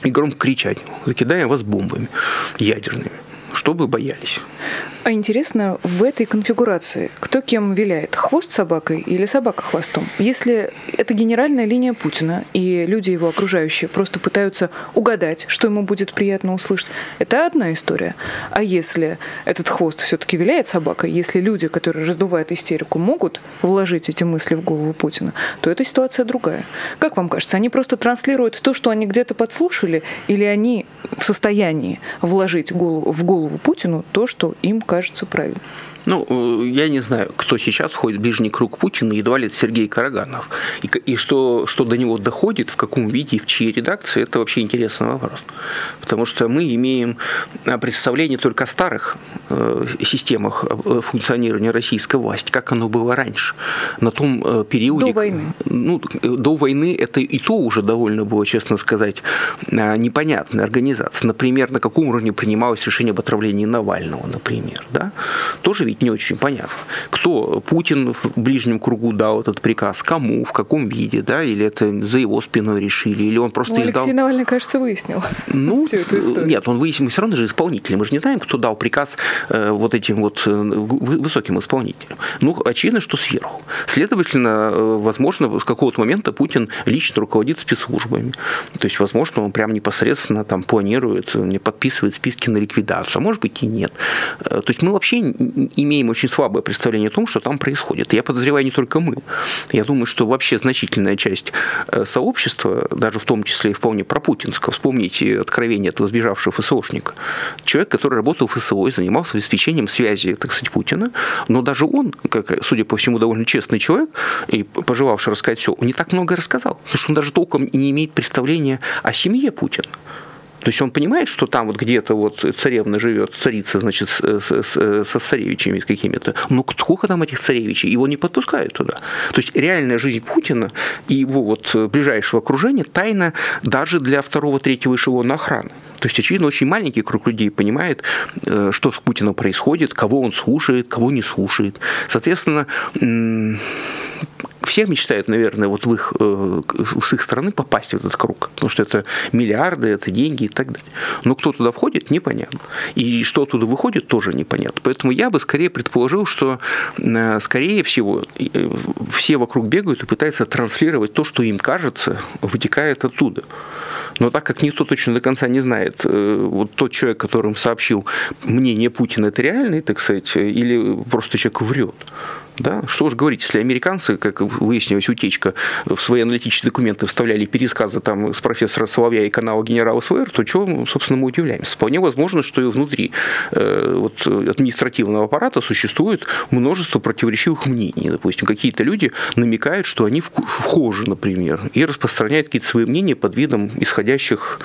и громко кричать, закидаем вас бомбами ядерными чтобы боялись. А интересно, в этой конфигурации кто кем виляет? Хвост собакой или собака хвостом? Если это генеральная линия Путина, и люди его окружающие просто пытаются угадать, что ему будет приятно услышать, это одна история. А если этот хвост все-таки виляет собакой, если люди, которые раздувают истерику, могут вложить эти мысли в голову Путина, то эта ситуация другая. Как вам кажется, они просто транслируют то, что они где-то подслушали, или они в состоянии вложить в голову Путину то, что им кажется правильным. Ну, э, я не знаю, кто сейчас входит в ближний круг Путина, едва ли это Сергей Караганов. И, и что, что до него доходит, в каком виде, в чьей редакции, это вообще интересный вопрос. Потому что мы имеем э, представление только о старых э, системах функционирования российской власти, как оно было раньше. На том периоде... До войны. Ну, до войны это и то уже довольно было, честно сказать, непонятная организация. Например, на каком уровне принималось решение об отравлении Навального, например. Да? Тоже ведь ведь не очень понятно. Кто Путин в ближнем кругу дал этот приказ, кому, в каком виде, да, или это за его спиной решили, или он просто ну, издал... Алексей Навальный, кажется, выяснил ну, всю эту историю. Нет, он выяснил, мы все равно же исполнители, мы же не знаем, кто дал приказ э, вот этим вот э, высоким исполнителям. Ну, очевидно, что сверху. Следовательно, э, возможно, с какого-то момента Путин лично руководит спецслужбами. То есть, возможно, он прям непосредственно там планирует, подписывает списки на ликвидацию. А может может быть и нет. То есть мы вообще имеем очень слабое представление о том, что там происходит. Я подозреваю не только мы. Я думаю, что вообще значительная часть сообщества, даже в том числе и вполне пропутинского, вспомните откровение этого сбежавшего ФСОшника, человек, который работал в ФСО и занимался обеспечением связи, так сказать, Путина, но даже он, как, судя по всему, довольно честный человек, и пожелавший рассказать все, он не так много рассказал, потому что он даже толком не имеет представления о семье Путина. То есть он понимает, что там вот где-то вот царевна живет, царица, значит, со царевичами какими-то. Но сколько там этих царевичей? Его не подпускают туда. То есть реальная жизнь Путина и его вот ближайшего окружения тайна даже для второго, третьего эшелона охраны. То есть, очевидно, очень маленький круг людей понимает, э, что с Путиным происходит, кого он слушает, кого не слушает. Соответственно, все мечтают, наверное, вот в их, э, с их стороны попасть в этот круг, потому что это миллиарды, это деньги и так далее. Но кто туда входит, непонятно. И что оттуда выходит, тоже непонятно. Поэтому я бы скорее предположил, что, э, скорее всего, все вокруг бегают и пытаются транслировать то, что им кажется, вытекает оттуда. Но так как никто точно до конца не знает, э, вот тот человек, которым сообщил мнение Путина, это реальный, так сказать, или просто человек врет. Да? Что уж говорить, если американцы, как выяснилось, утечка, в свои аналитические документы вставляли пересказы там, с профессора Соловья и канала генерала СВР, то чего, собственно, мы удивляемся? Вполне возможно, что и внутри э, вот, административного аппарата существует множество противоречивых мнений. Допустим, какие-то люди намекают, что они вхожи, например, и распространяют какие-то свои мнения под видом исходящих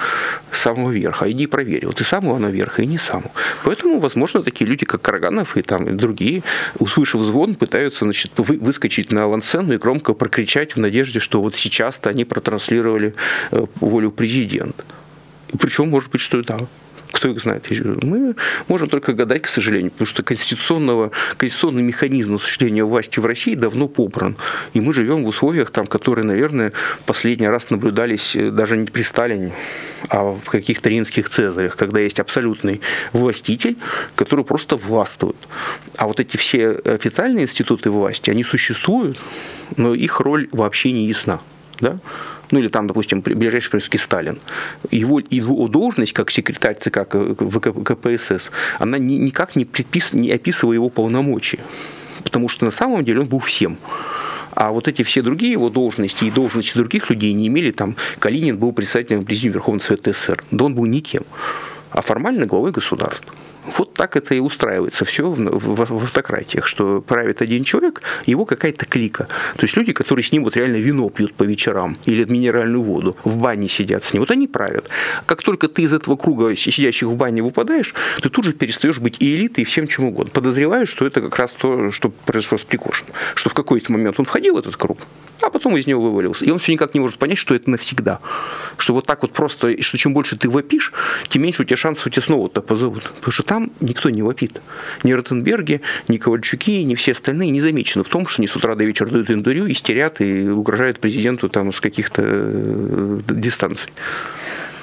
с самого верха. Иди проверь, вот и самого наверха, и не самого. Поэтому, возможно, такие люди, как Караганов и, там, и другие, услышав звон, пытаются пытаются значит, вы, выскочить на авансцену и громко прокричать в надежде, что вот сейчас-то они протранслировали э, волю президента. Причем, может быть, что да, кто их знает? Мы можем только гадать, к сожалению, потому что конституционного, конституционный механизм осуществления власти в России давно побран. И мы живем в условиях, там, которые, наверное, последний раз наблюдались э, даже не при Сталине, а в каких-то римских цезарях, когда есть абсолютный властитель, который просто властвует. А вот эти все официальные институты власти, они существуют, но их роль вообще не ясна. Да? Ну или там, допустим, ближайший принципе Сталин, его, его должность как секретарь ЦК КПСС, она никак не, предпис, не описывала его полномочия, потому что на самом деле он был всем. А вот эти все другие его должности и должности других людей не имели, там, Калинин был председателем Президиума Верховного Совета СССР, да он был никем, а формально главой государства. Вот так это и устраивается все в, в, в автократиях, что правит один человек, его какая-то клика. То есть люди, которые с ним вот реально вино пьют по вечерам или минеральную воду, в бане сидят с ним, вот они правят. Как только ты из этого круга сидящих в бане выпадаешь, ты тут же перестаешь быть и элитой, и всем чем угодно. Подозреваю, что это как раз то, что произошло с Прикошиным. Что в какой-то момент он входил в этот круг, а потом из него вывалился. И он все никак не может понять, что это навсегда. Что вот так вот просто, что чем больше ты вопишь, тем меньше у тебя шансов тебя снова-то позовут. Потому что там никто не вопит. Ни Ротенберги, ни Ковальчуки, ни все остальные не замечены в том, что они с утра до вечера дают интервью, истерят и угрожают президенту там с каких-то э, дистанций.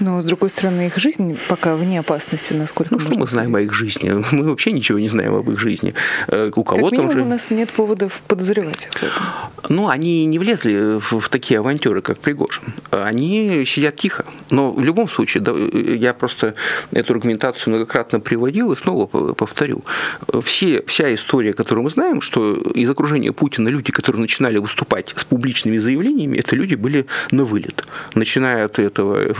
Но, с другой стороны, их жизнь пока вне опасности, насколько ну, что мы знаем судить? о их жизни? Мы вообще ничего не знаем об их жизни. Э, у кого-то как уже... у нас нет поводов подозревать их в этом. Ну, они не влезли в, в такие авантюры, как Пригожин. Они сидят тихо. Но в любом случае, да, я просто эту аргументацию многократно приводил и снова повторю. Все, вся история, которую мы знаем, что из окружения Путина люди, которые начинали выступать с публичными заявлениями, это люди были на вылет. Начиная от этого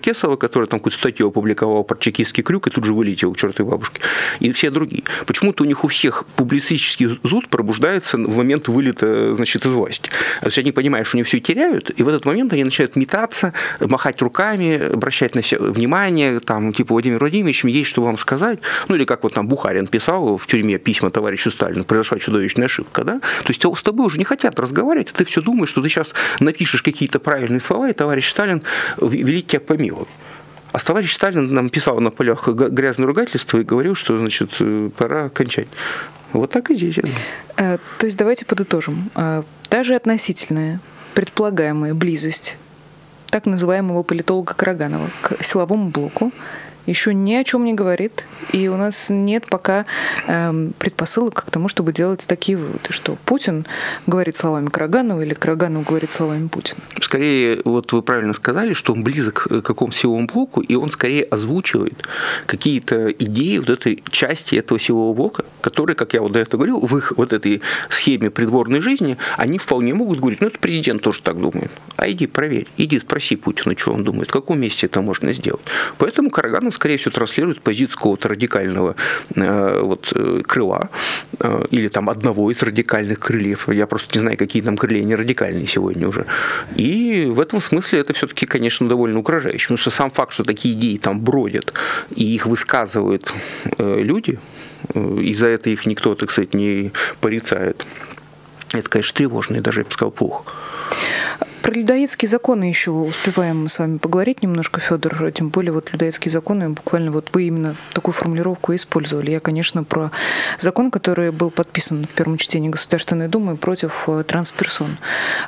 Черкесова, который там какую-то статью опубликовал про чекистский крюк и тут же вылетел к чертовой бабушке, и все другие. Почему-то у них у всех публицистический зуд пробуждается в момент вылета значит, из власти. То есть они понимают, что они все теряют, и в этот момент они начинают метаться, махать руками, обращать на себя внимание, там, типа, Владимир Владимирович, есть что вам сказать. Ну, или как вот там Бухарин писал в тюрьме письма товарищу Сталину, произошла чудовищная ошибка, да? То есть с тобой уже не хотят разговаривать, а ты все думаешь, что ты сейчас напишешь какие-то правильные слова, и товарищ Сталин велит тебя помиловать помилуй. А товарищ Сталин нам писал на полях грязное ругательство и говорил, что, значит, э, пора кончать. Вот так и здесь. Э, то есть давайте подытожим. Э, даже относительная предполагаемая близость так называемого политолога Караганова к силовому блоку еще ни о чем не говорит, и у нас нет пока э, предпосылок к тому, чтобы делать такие выводы, что Путин говорит словами Караганова или Караганов говорит словами Путина. Скорее, вот вы правильно сказали, что он близок к какому силовому блоку, и он скорее озвучивает какие-то идеи вот этой части этого силового блока, которые, как я вот до этого говорил, в их вот этой схеме придворной жизни, они вполне могут говорить, ну это президент тоже так думает. А иди проверь, иди спроси Путина, что он думает, в каком месте это можно сделать. Поэтому Караганов скорее всего, транслирует позицию какого-то радикального э, вот, э, крыла э, или там одного из радикальных крыльев. Я просто не знаю, какие там крылья не радикальные сегодня уже. И в этом смысле это все-таки, конечно, довольно угрожающе. Потому что сам факт, что такие идеи там бродят и их высказывают люди, и за это их никто, так сказать, не порицает, это, конечно, тревожно даже, я бы сказал, плохо. Про людоедские законы еще успеваем мы с вами поговорить немножко, Федор. Тем более вот людоедские законы, буквально вот вы именно такую формулировку использовали. Я, конечно, про закон, который был подписан в первом чтении Государственной Думы против э, трансперсон.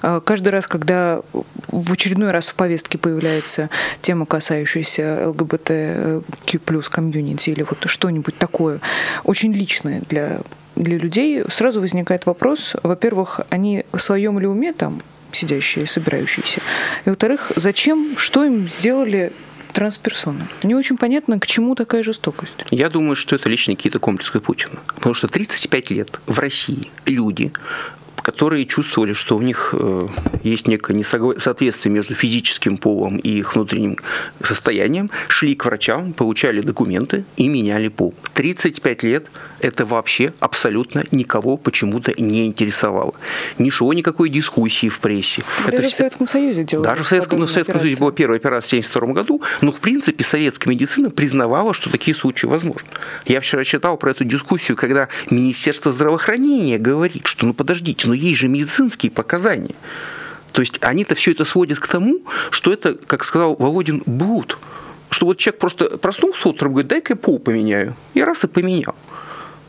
Э, каждый раз, когда в очередной раз в повестке появляется тема, касающаяся ЛГБТQ плюс комьюнити или вот что-нибудь такое очень личное для для людей сразу возникает вопрос, во-первых, они в своем ли уме там сидящие, собирающиеся. И, во-вторых, зачем, что им сделали трансперсоны. Не очень понятно, к чему такая жестокость. Я думаю, что это личные какие-то комплексы Путина. Потому что 35 лет в России люди которые чувствовали, что у них э, есть некое несоответствие между физическим полом и их внутренним состоянием, шли к врачам, получали документы и меняли пол. 35 лет это вообще абсолютно никого почему-то не интересовало. Шло никакой дискуссии в прессе. Даже это в Советском Союзе делали. Даже в Советском, ну, в Советском Союзе была первая операция в 1972 году, но в принципе советская медицина признавала, что такие случаи возможны. Я вчера читал про эту дискуссию, когда Министерство здравоохранения говорит, что ну подождите, но есть же медицинские показания. То есть они-то все это сводят к тому, что это, как сказал Володин, блуд. Что вот человек просто проснулся утром, говорит, дай-ка я пол поменяю. И раз и поменял.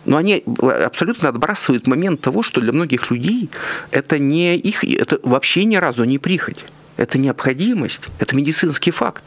Но они абсолютно отбрасывают момент того, что для многих людей это не их, это вообще ни разу не прихоть. Это необходимость, это медицинский факт.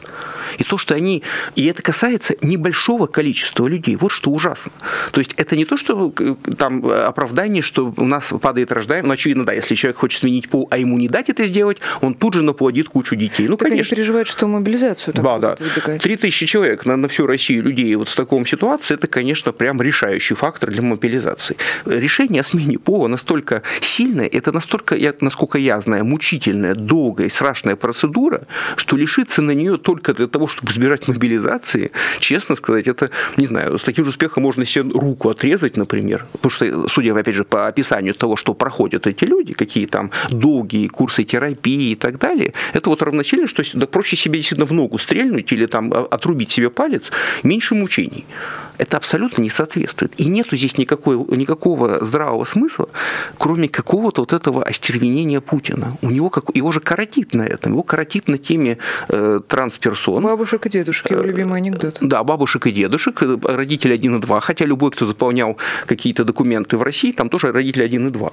И то, что они... И это касается небольшого количества людей. Вот что ужасно. То есть это не то, что э, там оправдание, что у нас падает рождаемость. Ну, очевидно, да, если человек хочет сменить пол, а ему не дать это сделать, он тут же наплодит кучу детей. Ну, так конечно. они переживают, что мобилизацию да, да. Три тысячи человек на, на всю Россию людей вот в таком ситуации, это, конечно, прям решающий фактор для мобилизации. Решение о смене пола настолько сильное, это настолько, я, насколько я знаю, мучительная, долгая и страшная процедура, что лишиться на нее только для того, чтобы избежать мобилизации, честно сказать, это, не знаю, с таким же успехом можно себе руку отрезать, например. Потому что, судя, опять же, по описанию того, что проходят эти люди, какие там долгие курсы терапии и так далее, это вот равносильно, что да проще себе действительно в ногу стрельнуть или там отрубить себе палец, меньше мучений это абсолютно не соответствует. И нету здесь никакой, никакого здравого смысла, кроме какого-то вот этого остервенения Путина. У него как, его же коротит на этом, его коротит на теме э, трансперсон. Бабушек и дедушек, его любимый анекдот. Да, бабушек и дедушек, э, родители 1 и 2, хотя любой, кто заполнял какие-то документы в России, там тоже родители 1 и 2.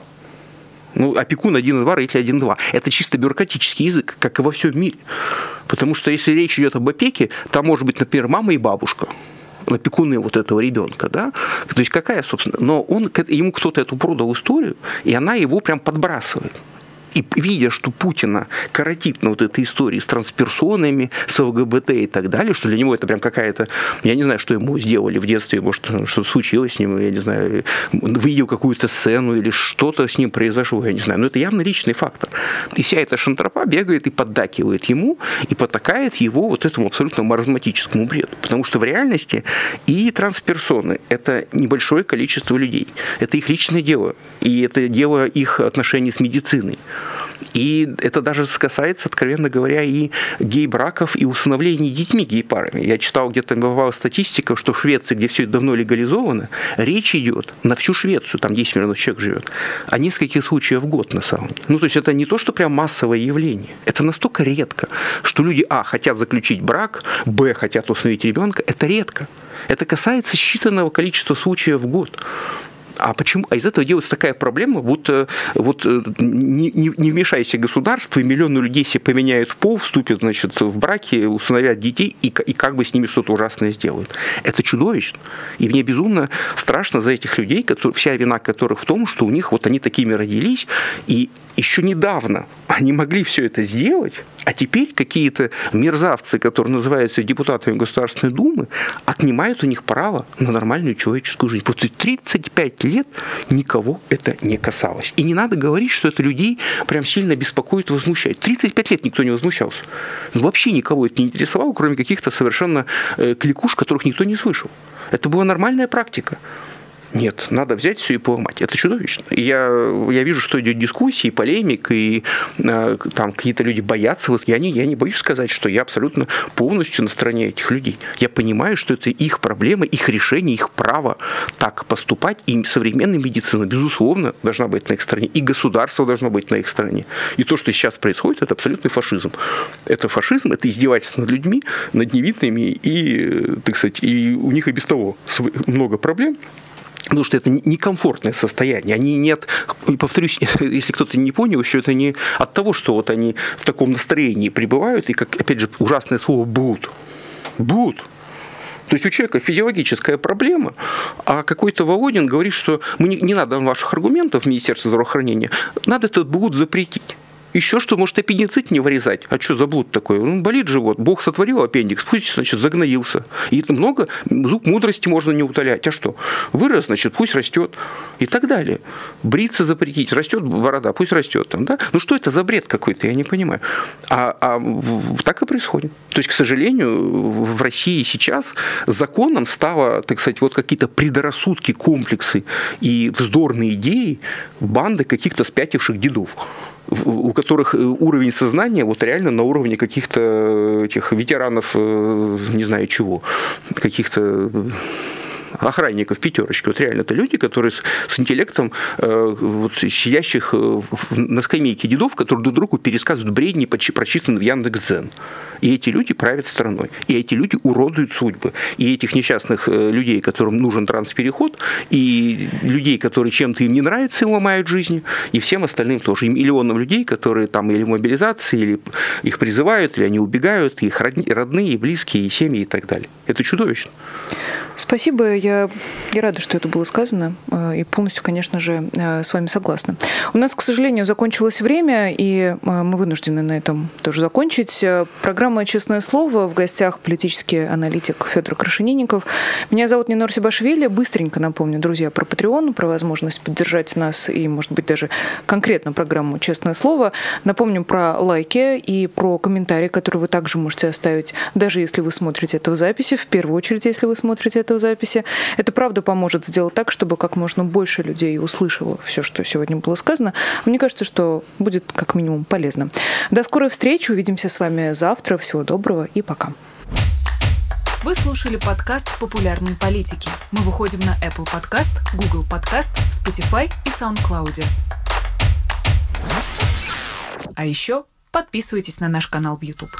Ну, опекун 1 и 2, родители 1 и 2. Это чисто бюрократический язык, как и во всем мире. Потому что если речь идет об опеке, там может быть, например, мама и бабушка опекуны вот этого ребенка, да, то есть какая, собственно, но он, ему кто-то эту продал историю, и она его прям подбрасывает. И видя, что Путина коротит на вот этой истории с трансперсонами, с ЛГБТ и так далее, что для него это прям какая-то... Я не знаю, что ему сделали в детстве, может, что-то случилось с ним, я не знаю, видел какую-то сцену или что-то с ним произошло, я не знаю. Но это явно личный фактор. И вся эта шантропа бегает и поддакивает ему, и потакает его вот этому абсолютно маразматическому бреду. Потому что в реальности и трансперсоны – это небольшое количество людей. Это их личное дело. И это дело их отношений с медициной. И это даже касается, откровенно говоря, и гей-браков, и усыновлений детьми гей-парами. Я читал где-то бывала статистика, что в Швеции, где все это давно легализовано, речь идет на всю Швецию, там 10 миллионов человек живет, о нескольких случаях в год на самом деле. Ну, то есть это не то, что прям массовое явление. Это настолько редко, что люди, а, хотят заключить брак, б, хотят усыновить ребенка. Это редко. Это касается считанного количества случаев в год. А почему? А из этого делается такая проблема, будто вот э, не, не, не вмешайся государство, и миллионы людей себе поменяют пол, вступят, значит, в браки, усыновят детей, и, и как бы с ними что-то ужасное сделают. Это чудовищно. И мне безумно страшно за этих людей, которые, вся вина которых в том, что у них вот они такими родились, и еще недавно они могли все это сделать, а теперь какие-то мерзавцы, которые называются депутатами Государственной Думы, отнимают у них право на нормальную человеческую жизнь. После 35 лет никого это не касалось. И не надо говорить, что это людей прям сильно беспокоит, возмущает. 35 лет никто не возмущался. Ну, вообще никого это не интересовало, кроме каких-то совершенно э, кликуш, которых никто не слышал. Это была нормальная практика. Нет, надо взять все и поломать. Это чудовищно. Я, я вижу, что идет дискуссии, полемик, и э, там какие-то люди боятся. Вот я не, я не боюсь сказать, что я абсолютно полностью на стороне этих людей. Я понимаю, что это их проблема, их решение, их право так поступать. И современная медицина, безусловно, должна быть на их стороне. И государство должно быть на их стороне. И то, что сейчас происходит, это абсолютный фашизм. Это фашизм, это издевательство над людьми, над невинными, и, так сказать, и у них и без того много проблем. Потому что это некомфортное состояние. Они нет, повторюсь, если кто-то не понял, еще это не от того, что вот они в таком настроении пребывают, и, как, опять же, ужасное слово «будут». «Будут». То есть у человека физиологическая проблема, а какой-то Володин говорит, что мы не, не надо ваших аргументов Министерства здравоохранения, надо этот блуд запретить. Еще что, может, аппендицит не вырезать? А что за блуд такой? Ну, болит живот. Бог сотворил аппендикс, пусть, значит, загноился. И много, зуб мудрости можно не утолять. А что? Вырос, значит, пусть растет. И так далее. Бриться запретить. Растет борода, пусть растет. Там, да? Ну, что это за бред какой-то, я не понимаю. А, а так и происходит. То есть, к сожалению, в России сейчас законом стало, так сказать, вот какие-то предрассудки, комплексы и вздорные идеи банды каких-то спятивших дедов у которых э, уровень сознания вот реально на уровне каких-то этих ветеранов, э, не знаю чего, каких-то охранников пятерочки. Вот реально это люди, которые с, с интеллектом э, вот, сидящих э, на скамейке дедов, которые друг другу пересказывают бредни, прочитанные в Яндекс.Дзен. И эти люди правят страной. И эти люди уродуют судьбы. И этих несчастных э, людей, которым нужен транспереход, и людей, которые чем-то им не нравится, им ломают жизни, и всем остальным тоже. И миллионам людей, которые там или в мобилизации, или их призывают, или они убегают, их родные, и близкие, и семьи и так далее. Это чудовищно. Спасибо. Я, я рада, что это было сказано. Э, и полностью, конечно же, э, с вами согласна. У нас, к сожалению, закончилось время, и мы вынуждены на этом тоже закончить. Программа «Честное слово». В гостях политический аналитик Федор Крашенинников. Меня зовут Нинор Сибашвили. Быстренько напомню, друзья, про Patreon, про возможность поддержать нас и, может быть, даже конкретно программу «Честное слово». Напомню про лайки и про комментарии, которые вы также можете оставить, даже если вы смотрите это в записи, в первую очередь, если вы смотрите это в записи. Это правда поможет сделать так, чтобы как можно больше людей услышало все, что сегодня было сказано. Мне кажется, что будет как минимум полезно. До скорой встречи. Увидимся с вами завтра. Всего доброго и пока. Вы слушали подкаст «Популярные политики». Мы выходим на Apple Podcast, Google Podcast, Spotify и SoundCloud. А еще подписывайтесь на наш канал в YouTube.